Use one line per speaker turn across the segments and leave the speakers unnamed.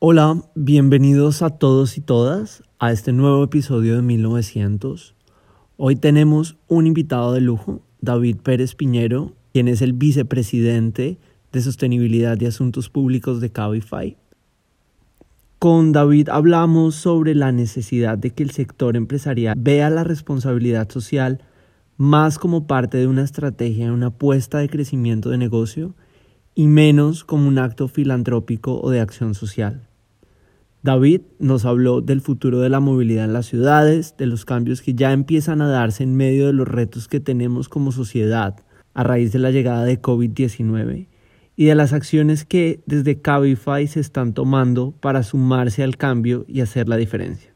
Hola, bienvenidos a todos y todas a este nuevo episodio de 1900. Hoy tenemos un invitado de lujo, David Pérez Piñero, quien es el vicepresidente de Sostenibilidad y Asuntos Públicos de Cabify. Con David hablamos sobre la necesidad de que el sector empresarial vea la responsabilidad social más como parte de una estrategia, una apuesta de crecimiento de negocio y menos como un acto filantrópico o de acción social. David nos habló del futuro de la movilidad en las ciudades, de los cambios que ya empiezan a darse en medio de los retos que tenemos como sociedad a raíz de la llegada de COVID-19 y de las acciones que desde Cabify se están tomando para sumarse al cambio y hacer la diferencia.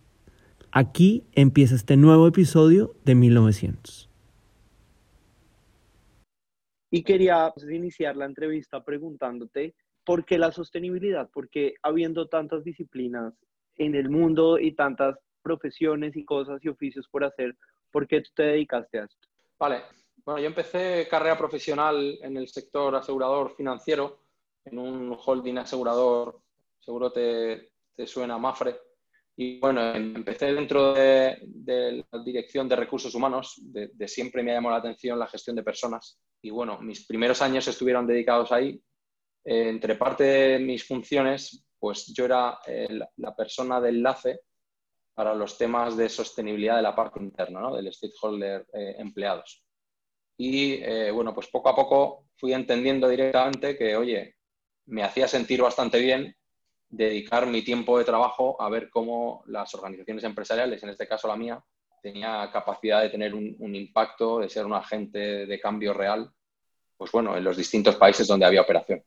Aquí empieza este nuevo episodio de 1900.
Y quería pues, iniciar la entrevista preguntándote ¿por qué la sostenibilidad? Porque habiendo tantas disciplinas en el mundo y tantas profesiones y cosas y oficios por hacer, ¿por qué tú te dedicaste a esto?
Vale, bueno, yo empecé carrera profesional en el sector asegurador financiero, en un holding asegurador, seguro te, suena Mafre. Y bueno, empecé dentro de, la dirección de recursos humanos, de, siempre me ha llamado la atención la gestión de personas. Y bueno, mis primeros años estuvieron dedicados ahí, entre parte de mis funciones, pues yo era eh, la persona de enlace para los temas de sostenibilidad de la parte interna, ¿no? del stakeholder eh, empleados. Y bueno, pues poco a poco fui entendiendo directamente que, oye, me hacía sentir bastante bien dedicar mi tiempo de trabajo a ver cómo las organizaciones empresariales, en este caso la mía, tenía capacidad de tener un impacto, de ser un agente de cambio real, pues bueno, en los distintos países donde había operación.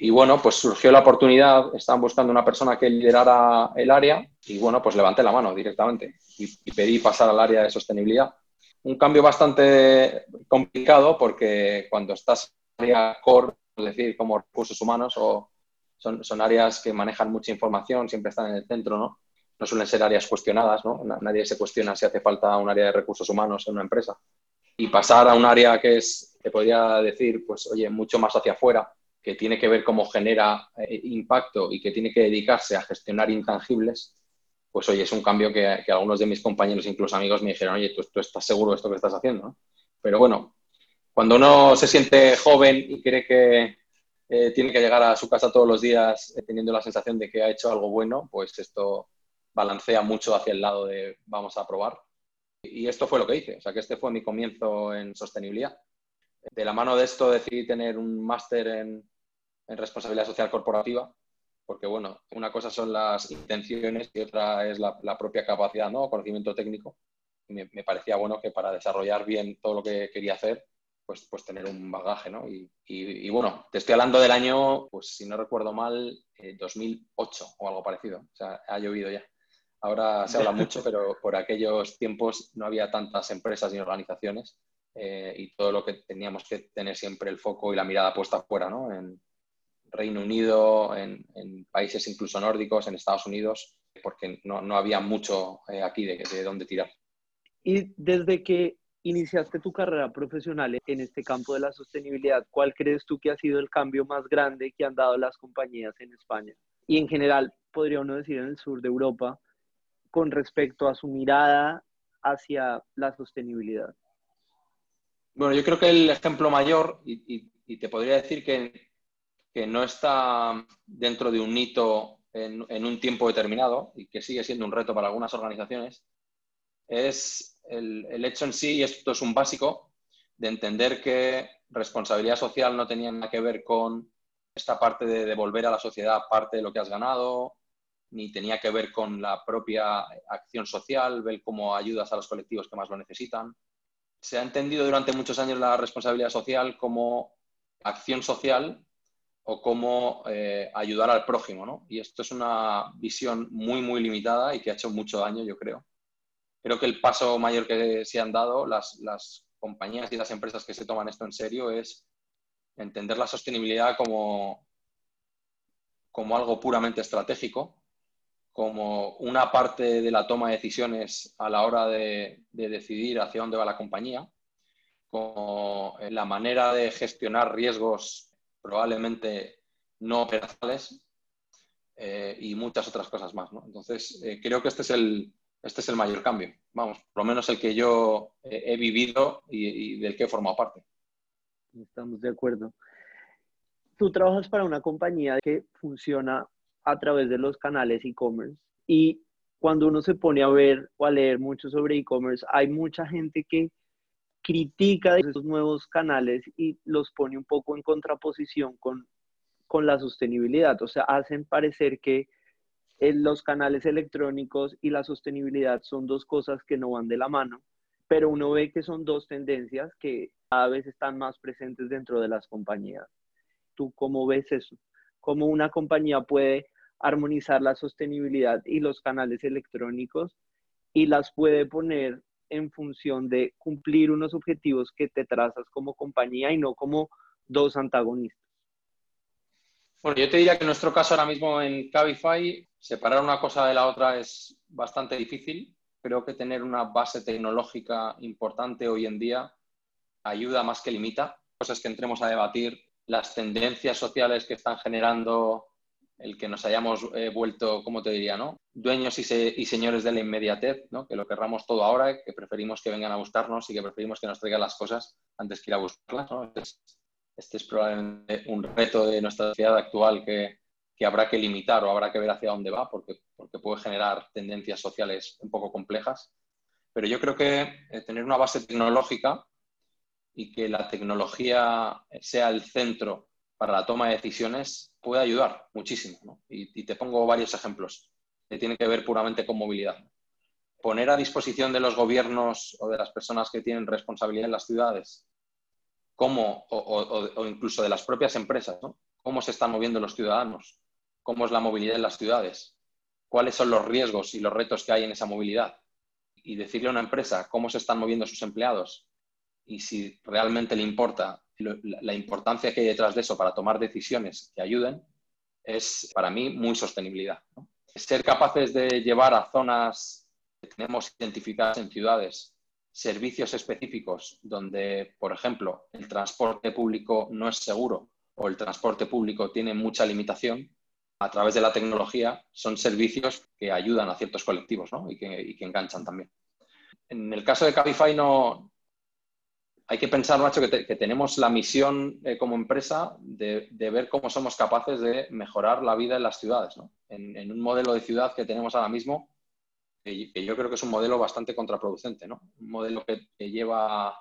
Y bueno, pues surgió la oportunidad, estaban buscando una persona que liderara el área y bueno, pues levanté la mano directamente y, pedí pasar al área de sostenibilidad. Un cambio bastante complicado porque cuando estás en área core, es decir, como recursos humanos, o son, son, áreas que manejan mucha información, siempre están en el centro, ¿no? No suelen ser áreas cuestionadas, ¿no? Nadie se cuestiona si hace falta un área de recursos humanos en una empresa. Y pasar a un área que es, que podría decir, pues, oye, mucho más hacia afuera, que tiene que ver cómo genera eh, impacto y que tiene que dedicarse a gestionar intangibles, pues oye, es un cambio que, algunos de mis compañeros, incluso amigos, me dijeron, oye, ¿tú, estás seguro de esto que estás haciendo? Pero bueno, cuando uno se siente joven y cree que eh, tiene que llegar a su casa todos los días eh, teniendo la sensación de que ha hecho algo bueno, pues esto balancea mucho hacia el lado de vamos a probar. Y esto fue lo que hice, o sea que este fue mi comienzo en sostenibilidad. De la mano de esto decidí tener un máster en, en responsabilidad social corporativa, porque bueno, una cosa son las intenciones y otra es la, propia capacidad, ¿no? Conocimiento técnico. Me, me, parecía bueno que para desarrollar bien todo lo que quería hacer, pues, pues tener un bagaje, ¿no? Y, y, bueno, te estoy hablando del año, pues si no recuerdo mal, 2008 eh, o algo parecido. O sea, ha llovido ya. Ahora se habla mucho, pero por aquellos tiempos no había tantas empresas ni organizaciones eh, y todo lo que teníamos que tener siempre el foco y la mirada puesta afuera, ¿no? En, Reino Unido, en, países incluso nórdicos, en Estados Unidos, porque no, había mucho eh, aquí de, de dónde tirar.
Y desde que iniciaste tu carrera profesional en este campo de la sostenibilidad, ¿cuál crees tú que ha sido el cambio más grande que han dado las compañías en España? Y en general, podría uno decir en el sur de Europa, con respecto a su mirada hacia la sostenibilidad.
Bueno, yo creo que el ejemplo mayor, y, y te podría decir que que no está dentro de un hito en, un tiempo determinado y que sigue siendo un reto para algunas organizaciones, es el, hecho en sí, y esto es un básico, de entender que responsabilidad social no tenía nada que ver con esta parte de devolver a la sociedad parte de lo que has ganado, ni tenía que ver con la propia acción social, ver cómo ayudas a los colectivos que más lo necesitan. Se ha entendido durante muchos años la responsabilidad social como acción social o cómo eh, ayudar al prójimo, ¿no? Y esto es una visión muy, muy limitada y que ha hecho mucho daño, yo creo. Creo que el paso mayor que se han dado las, las compañías y las empresas que se toman esto en serio es entender la sostenibilidad como, como algo puramente estratégico, como una parte de la toma de decisiones a la hora de, de decidir hacia dónde va la compañía, como la manera de gestionar riesgos probablemente no operacionales eh, y muchas otras cosas más. ¿no? Entonces, eh, creo que este es, el, este es el mayor cambio, vamos, por lo menos el que yo he vivido y, del que he formado parte.
Estamos de acuerdo. Tú trabajas para una compañía que funciona a través de los canales e-commerce y cuando uno se pone a ver o a leer mucho sobre e-commerce, hay mucha gente que critica esos nuevos canales y los pone un poco en contraposición con con la sostenibilidad. O sea, hacen parecer que eh, los canales electrónicos y la sostenibilidad son dos cosas que no van de la mano, pero uno ve que son dos tendencias que cada vez están más presentes dentro de las compañías. ¿Tú cómo ves eso? ¿Cómo una compañía puede armonizar la sostenibilidad y los canales electrónicos y las puede poner en función de cumplir unos objetivos que te trazas como compañía y no como dos antagonistas?
Bueno, yo te diría que en nuestro caso ahora mismo en Cabify, separar una cosa de la otra es bastante difícil. Creo que tener una base tecnológica importante hoy en día ayuda más que limita. Cosas que entremos a debatir, las tendencias sociales que están generando el que nos hayamos eh, vuelto, ¿cómo te diría, no? Dueños y, señores de la inmediatez, ¿no? Que lo querramos todo ahora, que preferimos que vengan a buscarnos y que preferimos que nos traigan las cosas antes que ir a buscarlas, ¿no? este es probablemente un reto de nuestra sociedad actual que, habrá que limitar o habrá que ver hacia dónde va, porque, porque puede generar tendencias sociales un poco complejas. Pero yo creo que eh, tener una base tecnológica y que la tecnología sea el centro para la toma de decisiones puede ayudar muchísimo. Y, y, te pongo varios ejemplos que tienen que ver puramente con movilidad. Poner a disposición de los gobiernos o de las personas que tienen responsabilidad en las ciudades cómo, o, incluso de las propias empresas, ¿no? cómo se están moviendo los ciudadanos, cómo es la movilidad en las ciudades, cuáles son los riesgos y los retos que hay en esa movilidad. Y decirle a una empresa cómo se están moviendo sus empleados y si realmente le importa la importancia que hay detrás de eso para tomar decisiones que ayuden, es para mí muy sostenibilidad. Ser capaces de llevar a zonas que tenemos identificadas en ciudades servicios específicos donde, por ejemplo, el transporte público no es seguro o el transporte público tiene mucha limitación, a través de la tecnología son servicios que ayudan a ciertos colectivos y, que, enganchan también. En el caso de Cabify no, hay que pensar, Nacho, que, tenemos la misión eh, como empresa de, ver cómo somos capaces de mejorar la vida en las ciudades. en, un modelo de ciudad que tenemos ahora mismo, que, yo creo que es un modelo bastante contraproducente, ¿no? Un modelo que, lleva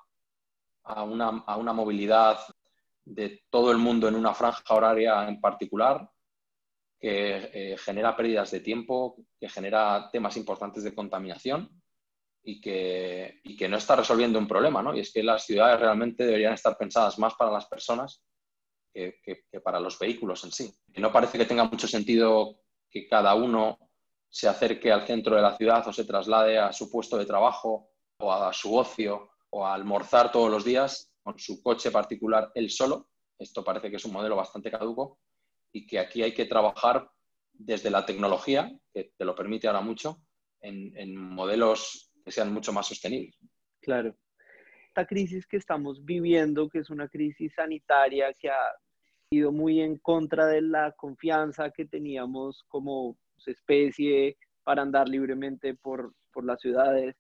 a una, movilidad de todo el mundo en una franja horaria en particular, que eh, genera pérdidas de tiempo, que genera temas importantes de contaminación y que, que, no está resolviendo un problema, ¿no? Y es que las ciudades realmente deberían estar pensadas más para las personas que, que para los vehículos en sí. Y no parece que tenga mucho sentido que cada uno se acerque al centro de la ciudad o se traslade a su puesto de trabajo o a su ocio o a almorzar todos los días con su coche particular él solo. Esto parece que es un modelo bastante caduco y que aquí hay que trabajar desde la tecnología, que te lo permite ahora mucho, en, modelos que sean mucho más sostenibles.
Claro. Esta crisis que estamos viviendo, que es una crisis sanitaria que ha ido muy en contra de la confianza que teníamos como especie para andar libremente por, las ciudades.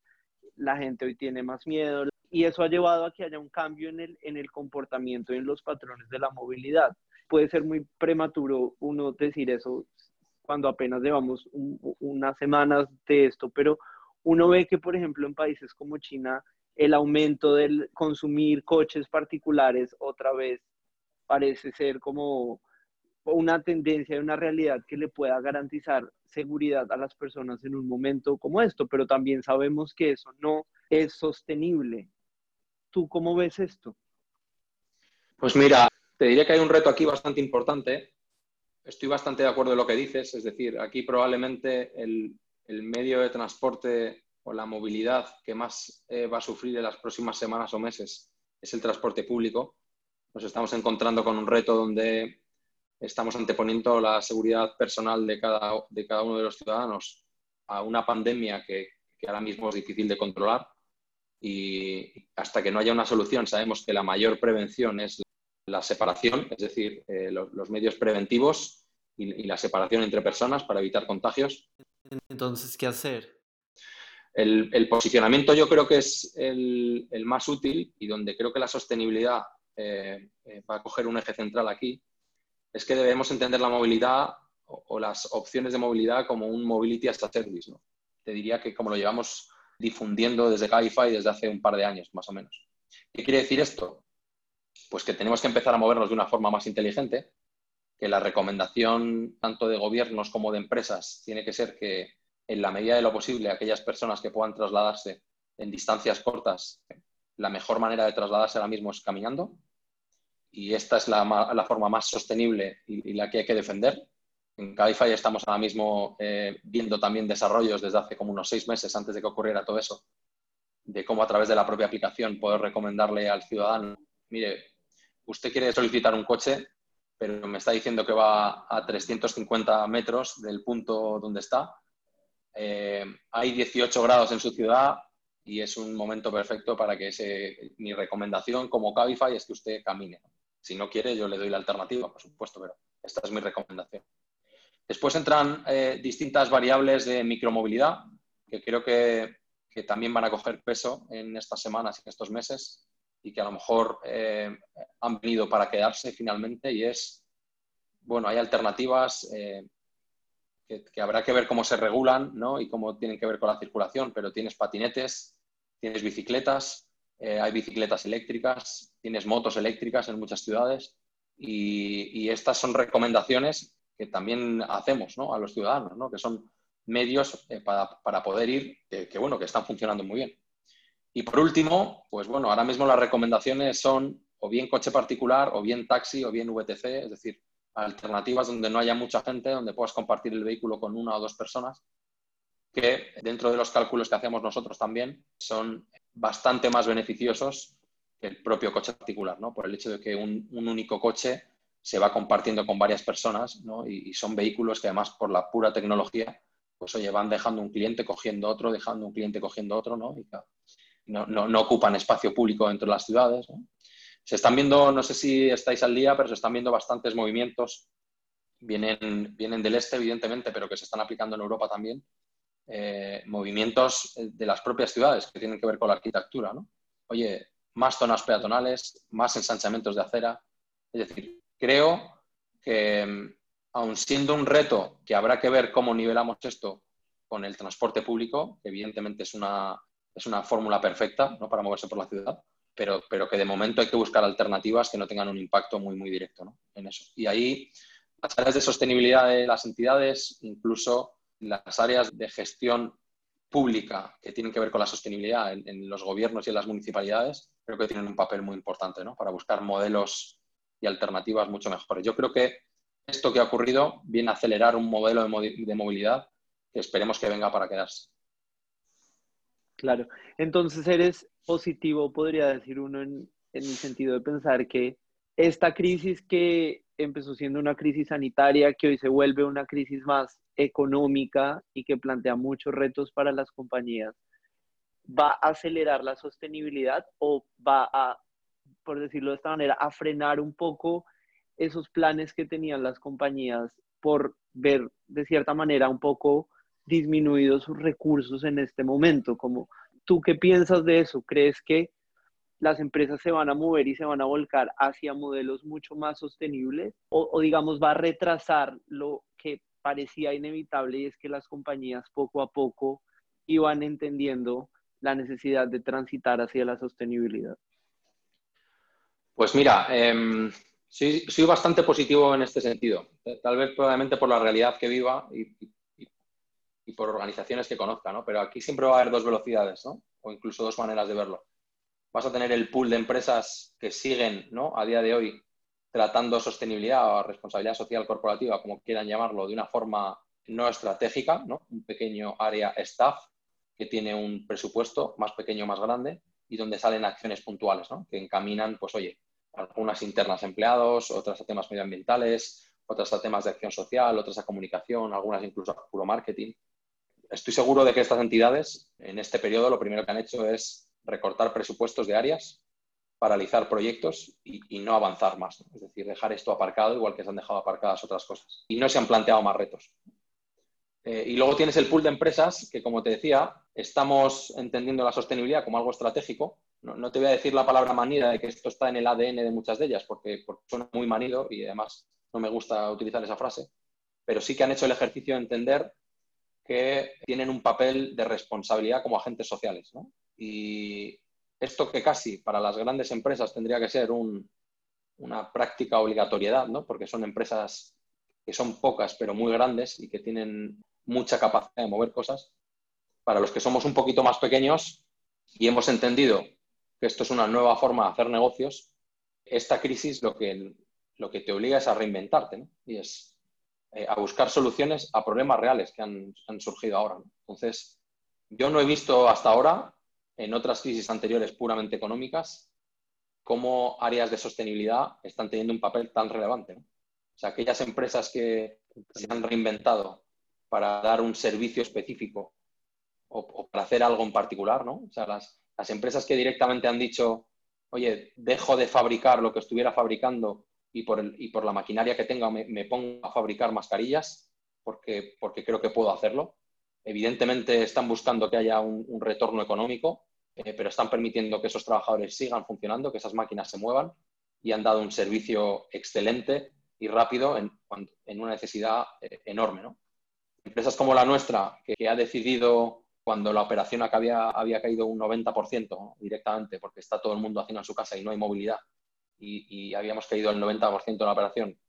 La gente hoy tiene más miedo y eso ha llevado a que haya un cambio en el, en el comportamiento y en los patrones de la movilidad. Puede ser muy prematuro uno decir eso cuando apenas llevamos unas semanas de esto, pero uno ve que, por ejemplo, en países como China, el aumento del consumir coches particulares otra vez parece ser como una tendencia y una realidad que le pueda garantizar seguridad a las personas en un momento como esto, pero también sabemos que eso no es sostenible. ¿Tú cómo ves esto?
Pues mira, te diría que hay un reto aquí bastante importante. Estoy bastante de acuerdo en lo que dices, es decir, aquí probablemente el, medio de transporte o la movilidad que más eh, va a sufrir en las próximas semanas o meses es el transporte público. Nos estamos encontrando con un reto donde estamos anteponiendo la seguridad personal de cada, de cada uno de los ciudadanos a una pandemia que, ahora mismo es difícil de controlar y hasta que no haya una solución sabemos que la mayor prevención es la separación, es decir, eh, los, medios preventivos y, la separación entre personas para evitar contagios.
Entonces, ¿qué hacer?
El, posicionamiento yo creo que es el, más útil y donde creo que la sostenibilidad eh, eh, va a coger un eje central aquí, es que debemos entender la movilidad o, las opciones de movilidad como un mobility as a service. ¿no? Te diría que como lo llevamos difundiendo desde Cabify desde hace un par de años, más o menos. ¿Qué quiere decir esto? Pues que tenemos que empezar a movernos de una forma más inteligente, que la recomendación tanto de gobiernos como de empresas tiene que ser que en la medida de lo posible aquellas personas que puedan trasladarse en distancias cortas, la mejor manera de trasladarse ahora mismo es caminando y esta es la, forma más sostenible y, la que hay que defender. En Cabify estamos ahora mismo eh, viendo también desarrollos desde hace como unos seis meses antes de que ocurriera todo eso, de cómo a través de la propia aplicación poder recomendarle al ciudadano, mire, usted quiere solicitar un coche, pero me está diciendo que va a 350 metros del punto donde está. Eh, hay 18 grados en su ciudad y es un momento perfecto para que ese, mi recomendación como Cabify es que usted camine. Si no quiere, yo le doy la alternativa, por supuesto, pero esta es mi recomendación. Después entran eh, distintas variables de micromovilidad, que creo que, que, también van a coger peso en estas semanas y en estos meses y que a lo mejor eh, han venido para quedarse finalmente y es, bueno, hay alternativas eh, que, habrá que ver cómo se regulan ¿no? y cómo tienen que ver con la circulación, pero tienes patinetes, tienes bicicletas, eh, hay bicicletas eléctricas, tienes motos eléctricas en muchas ciudades y, estas son recomendaciones que también hacemos ¿no? a los ciudadanos, ¿no? que son medios para, para, poder ir, que, bueno, que están funcionando muy bien. Y por último, pues bueno, ahora mismo las recomendaciones son o bien coche particular, o bien taxi, o bien VTC, es decir, alternativas donde no haya mucha gente, donde puedas compartir el vehículo con una o dos personas, que dentro de los cálculos que hacemos nosotros también son bastante más beneficiosos que el propio coche particular, ¿no? Por el hecho de que un, único coche se va compartiendo con varias personas, ¿no? y, son vehículos que además por la pura tecnología, pues oye, van dejando un cliente cogiendo otro, dejando un cliente cogiendo otro, ¿no? Y, no, ocupan espacio público dentro de las ciudades. Se están viendo, no sé si estáis al día, pero se están viendo bastantes movimientos. Vienen, vienen del este, evidentemente, pero que se están aplicando en Europa también. Eh, movimientos de las propias ciudades que tienen que ver con la arquitectura. Oye, más zonas peatonales, más ensanchamientos de acera. Es decir, creo que, aun siendo un reto que habrá que ver cómo nivelamos esto con el transporte público, que evidentemente es una, es una fórmula perfecta ¿no? para moverse por la ciudad, pero, pero que de momento hay que buscar alternativas que no tengan un impacto muy, muy directo ¿no? en eso. Y ahí las áreas de sostenibilidad de las entidades, incluso las áreas de gestión pública que tienen que ver con la sostenibilidad en, los gobiernos y en las municipalidades, creo que tienen un papel muy importante ¿no? para buscar modelos y alternativas mucho mejores. Yo creo que esto que ha ocurrido viene a acelerar un modelo de movilidad que esperemos que venga para quedarse.
Claro, entonces eres positivo, podría decir uno, en, el sentido de pensar que esta crisis que empezó siendo una crisis sanitaria, que hoy se vuelve una crisis más económica y que plantea muchos retos para las compañías, ¿va a acelerar la sostenibilidad o va a, por decirlo de esta manera, a frenar un poco esos planes que tenían las compañías por ver de cierta manera un poco disminuido sus recursos en este momento. Como, ¿Tú qué piensas de eso? ¿Crees que las empresas se van a mover y se van a volcar hacia modelos mucho más sostenibles? O, digamos, va a retrasar lo que parecía inevitable y es que las compañías poco a poco iban entendiendo la necesidad de transitar hacia la sostenibilidad?
Pues mira, eh, soy, bastante positivo en este sentido. Tal vez probablemente por la realidad que viva y por organizaciones que conozca, ¿no? Pero aquí siempre va a haber dos velocidades, ¿no? O incluso dos maneras de verlo. Vas a tener el pool de empresas que siguen, ¿no? A día de hoy tratando sostenibilidad o responsabilidad social corporativa, como quieran llamarlo, de una forma no estratégica, ¿no? Un pequeño área staff que tiene un presupuesto más pequeño o más grande y donde salen acciones puntuales, ¿no? Que encaminan, pues oye, algunas internas empleados, otras a temas medioambientales, otras a temas de acción social, otras a comunicación, algunas incluso a puro marketing estoy seguro de que estas entidades en este periodo lo primero que han hecho es recortar presupuestos de áreas paralizar proyectos y, no avanzar más. Es decir, dejar esto aparcado igual que se han dejado aparcadas otras cosas. Y no se han planteado más retos. Eh, y luego tienes el pool de empresas que, como te decía, estamos entendiendo la sostenibilidad como algo estratégico. No, te voy a decir la palabra manida de que esto está en el ADN de muchas de ellas, porque, porque suena muy manido y además no me gusta utilizar esa frase, pero sí que han hecho el ejercicio de entender que tienen un papel de responsabilidad como agentes sociales. ¿no? Y esto que casi para las grandes empresas tendría que ser una práctica obligatoriedad, ¿no? porque son empresas que son pocas pero muy grandes y que tienen mucha capacidad de mover cosas. Para los que somos un poquito más pequeños y hemos entendido que esto es una nueva forma de hacer negocios, esta crisis lo que, lo que te obliga es a reinventarte y es eh, a buscar soluciones a problemas reales que han, surgido ahora. Entonces, yo no he visto hasta ahora, en otras crisis anteriores puramente económicas, cómo áreas de sostenibilidad están teniendo un papel tan relevante. O sea, aquellas empresas que se han reinventado para dar un servicio específico o, para hacer algo en particular, ¿no? O sea, las, empresas que directamente han dicho, oye, dejo de fabricar lo que estuviera fabricando y por, y por la maquinaria que tenga me, pongo a fabricar mascarillas porque, porque creo que puedo hacerlo. Evidentemente están buscando que haya un, retorno económico, eh, pero están permitiendo que esos trabajadores sigan funcionando, que esas máquinas se muevan y han dado un servicio excelente y rápido en, en una necesidad eh, enorme. ¿no? Empresas como la nuestra, que, ha decidido cuando la operación había, había caído un 90% directamente, porque está todo el mundo haciendo en su casa y no hay movilidad, y, habíamos caído el 90% de la operación,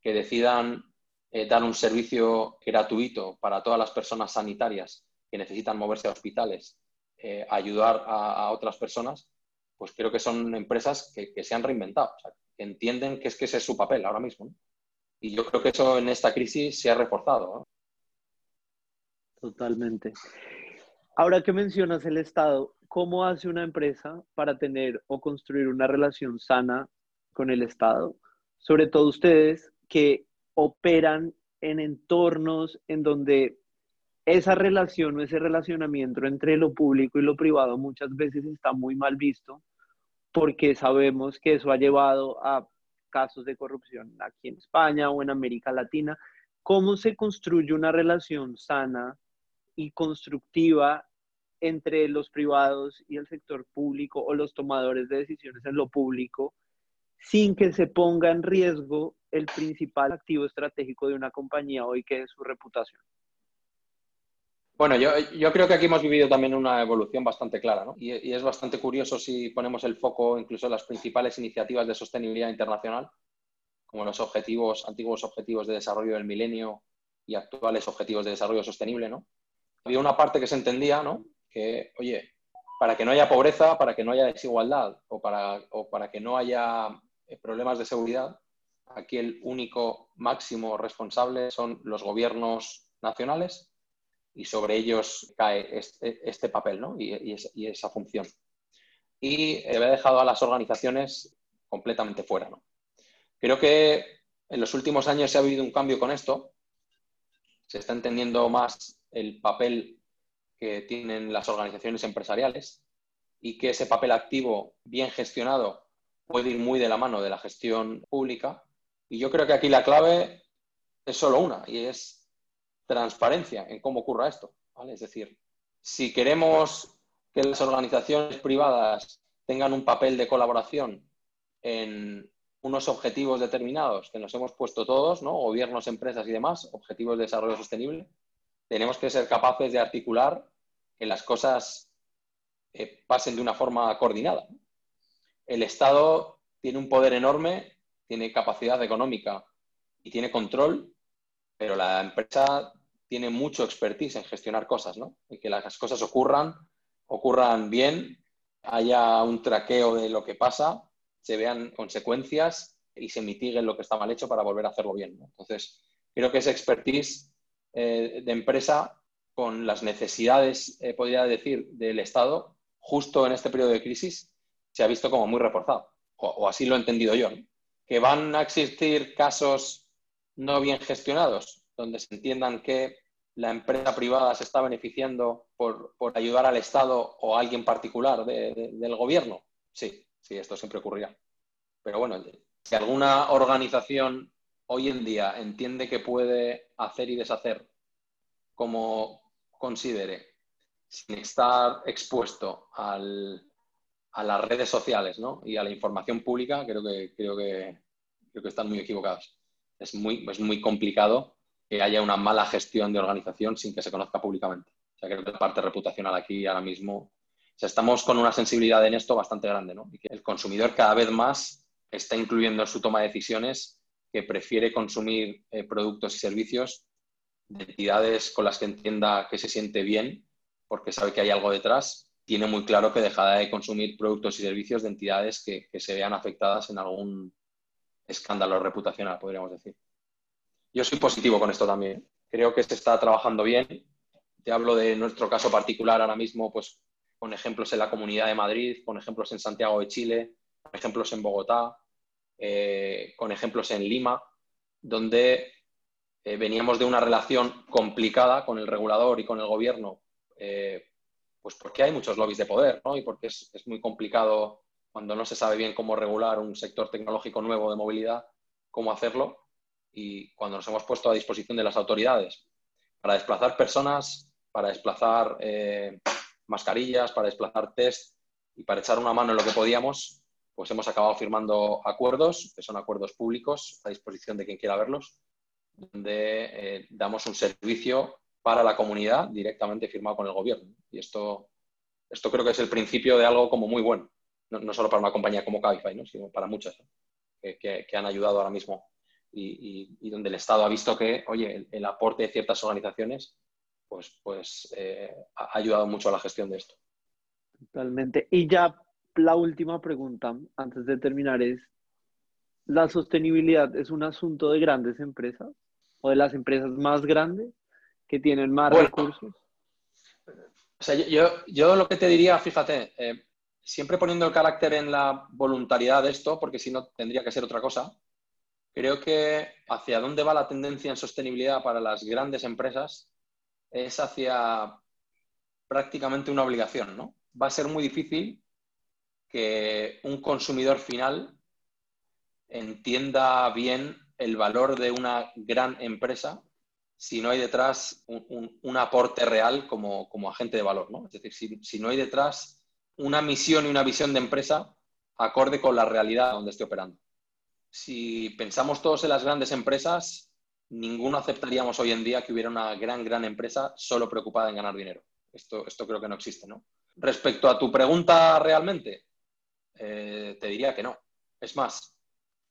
que decidan eh, dar un servicio gratuito para todas las personas sanitarias que necesitan moverse a hospitales, eh, ayudar a, otras personas, pues creo que son empresas que, se han reinventado, que entienden que es ese es su papel ahora mismo. Y yo creo que eso en esta crisis se ha reforzado.
Totalmente. Ahora que mencionas el Estado, ¿cómo hace una empresa para tener o construir una relación sana con el Estado? Sobre todo ustedes que operan en entornos en donde esa relación o ese relacionamiento entre lo público y lo privado muchas veces está muy mal visto porque sabemos que eso ha llevado a casos de corrupción aquí en España o en América Latina. ¿Cómo se construye una relación sana y constructiva entre los privados y el sector público o los tomadores de decisiones en lo público sin que se ponga en riesgo el principal activo estratégico de una compañía hoy, que es su reputación?
Bueno, yo, creo que aquí hemos vivido también una evolución bastante clara, ¿no? Y, es bastante curioso si ponemos el foco incluso en las principales iniciativas de sostenibilidad internacional, como los objetivos, antiguos objetivos de desarrollo del milenio y actuales objetivos de desarrollo sostenible, ¿no? Había una parte que se entendía, ¿no? Que, oye, para que no haya pobreza, para que no haya desigualdad o para, o para que no haya eh, problemas de seguridad, aquí el único máximo responsable son los gobiernos nacionales y sobre ellos cae este, este papel ¿no? y, esa función. Y había dejado a las organizaciones completamente fuera. ¿no? Creo que en los últimos años se ha habido un cambio con esto. Se está entendiendo más el papel que tienen las organizaciones empresariales y que ese papel activo bien gestionado puede ir muy de la mano de la gestión pública. Y yo creo que aquí la clave es solo una y es transparencia en cómo ocurra esto. Es decir, si queremos que las organizaciones privadas tengan un papel de colaboración en unos objetivos determinados que nos hemos puesto todos, ¿no? gobiernos, empresas y demás, objetivos de desarrollo sostenible, tenemos que ser capaces de articular que las cosas eh, pasen de una forma coordinada. El Estado tiene un poder enorme, tiene capacidad económica y tiene control, pero la empresa tiene mucho expertise en gestionar cosas, ¿no? Y que las cosas ocurran, ocurran bien, haya un traqueo de lo que pasa, se vean consecuencias y se mitigue lo que está mal hecho para volver a hacerlo bien. Entonces, creo que ese expertise eh, de empresa con las necesidades, eh, podría decir, del Estado, justo en este periodo de crisis, se ha visto como muy reforzado, o, así lo he entendido yo. Que van a existir casos no bien gestionados, donde se entiendan que la empresa privada se está beneficiando por, ayudar al Estado o a alguien particular del gobierno. Sí, sí, esto siempre ocurría. Pero bueno, si alguna organización hoy en día entiende que puede hacer y deshacer como considere, sin estar expuesto al, a las redes sociales ¿no? y a la información pública, creo que, creo que, creo que están muy equivocados. Es muy, es muy complicado que haya una mala gestión de organización sin que se conozca públicamente. O sea, creo que parte reputacional aquí ahora mismo. Estamos con una sensibilidad en esto bastante grande, ¿no? Y el consumidor cada vez más está incluyendo en su toma de decisiones que prefiere consumir eh, productos y servicios de entidades con las que entienda que se siente bien, porque sabe que hay algo detrás, tiene muy claro que dejará de consumir productos y servicios de entidades que, que se vean afectadas en algún escándalo reputacional, podríamos decir. Yo soy positivo con esto también. Creo que se está trabajando bien. Te hablo de nuestro caso particular ahora mismo, pues con ejemplos en la Comunidad de Madrid, con ejemplos en Santiago de Chile, con ejemplos en Bogotá, eh, con ejemplos en Lima, donde eh, veníamos de una relación complicada con el regulador y con el gobierno, eh, pues porque hay muchos lobbies de poder, ¿no? Y porque es, es, muy complicado cuando no se sabe bien cómo regular un sector tecnológico nuevo de movilidad, cómo hacerlo. Y cuando nos hemos puesto a disposición de las autoridades para desplazar personas, para desplazar mascarillas, para desplazar test y para echar una mano en lo que podíamos, pues hemos acabado firmando acuerdos, que son acuerdos públicos a disposición de quien quiera verlos, donde eh, damos un servicio para la comunidad directamente firmado con el gobierno. Y esto, esto creo que es el principio de algo como muy bueno, no, solo para una compañía como Cabify, ¿no? sino para muchas que, que, han ayudado ahora mismo y, y, donde el Estado ha visto que, oye, el, el aporte de ciertas organizaciones pues, pues eh, ha ayudado mucho a la gestión de esto.
Totalmente. Y ya la última pregunta, antes de terminar, es, ¿la sostenibilidad es un asunto de grandes empresas o de las empresas más grandes que tienen más bueno, recursos?
O sea, yo, yo, lo que te diría, fíjate, eh, siempre poniendo el carácter en la voluntariedad de esto, porque si no tendría que ser otra cosa, creo que hacia dónde va la tendencia en sostenibilidad para las grandes empresas es hacia prácticamente una obligación, ¿no? Va a ser muy difícil que un consumidor final entienda bien el valor de una gran empresa si no hay detrás un, un, aporte real como, como, agente de valor. ¿no? Es decir, si, si, no hay detrás una misión y una visión de empresa acorde con la realidad donde esté operando. Si pensamos todos en las grandes empresas, ninguno aceptaríamos hoy en día que hubiera una gran, gran empresa solo preocupada en ganar dinero. Esto, esto creo que no existe. ¿no? Respecto a tu pregunta realmente, eh, te diría que no. Es más,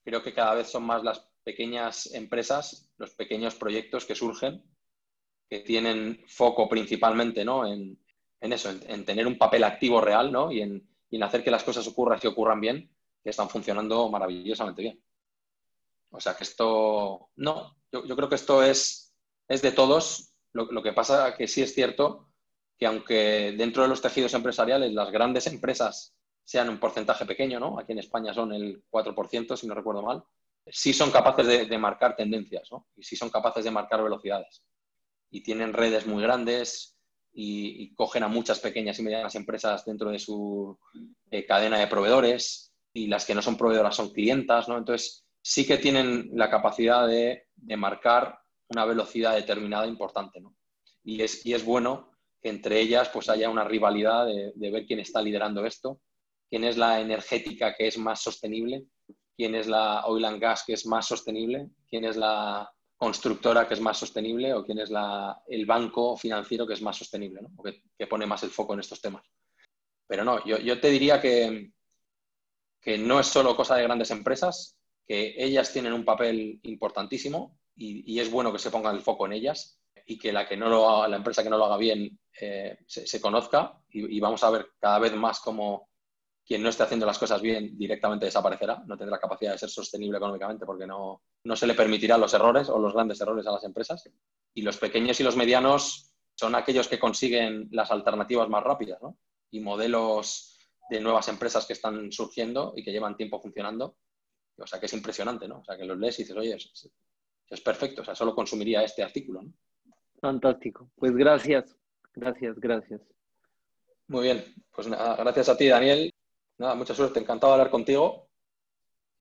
creo que cada vez son más las pequeñas empresas, los pequeños proyectos que surgen, que tienen foco principalmente ¿no? en, eso, en, en, tener un papel activo real ¿no? y, en, hacer que las cosas ocurran y ocurran bien, que están funcionando maravillosamente bien. O sea que esto, no, yo, creo que esto es, es de todos. Lo, que pasa que sí es cierto que aunque dentro de los tejidos empresariales las grandes empresas sean un porcentaje pequeño, ¿no? Aquí en España son el 4%, si no recuerdo mal, sí son capaces de, marcar tendencias, ¿no? Y sí son capaces de marcar velocidades. Y tienen redes muy grandes y, y cogen a muchas pequeñas y medianas empresas dentro de su eh, cadena de proveedores y las que no son proveedoras son clientas, ¿no? Entonces, sí que tienen la capacidad de, de marcar una velocidad determinada importante, ¿no? Y es, y es bueno que entre ellas pues haya una rivalidad de, de ver quién está liderando esto quién es la energética que es más sostenible, quién es la oil and gas que es más sostenible, quién es la constructora que es más sostenible o quién es la, el banco financiero que es más sostenible, ¿no? que, que, pone más el foco en estos temas. Pero no, yo, yo te diría que, que, no es solo cosa de grandes empresas, que ellas tienen un papel importantísimo y, y es bueno que se ponga el foco en ellas y que la, que no lo la empresa que no lo haga bien eh, se, se, conozca y, vamos a ver cada vez más cómo, quien no esté haciendo las cosas bien directamente desaparecerá, no tendrá capacidad de ser sostenible económicamente porque no, no se le permitirá los errores o los grandes errores a las empresas. Y los pequeños y los medianos son aquellos que consiguen las alternativas más rápidas ¿no? y modelos de nuevas empresas que están surgiendo y que llevan tiempo funcionando. O sea, que es impresionante, ¿no? O sea, que los lees y dices, oye, es, es perfecto, o sea, solo consumiría este artículo, ¿no?
Fantástico. Pues gracias, gracias, gracias.
Muy bien, pues nada, gracias a ti, Daniel. Nada, mucha suerte, encantado de hablar contigo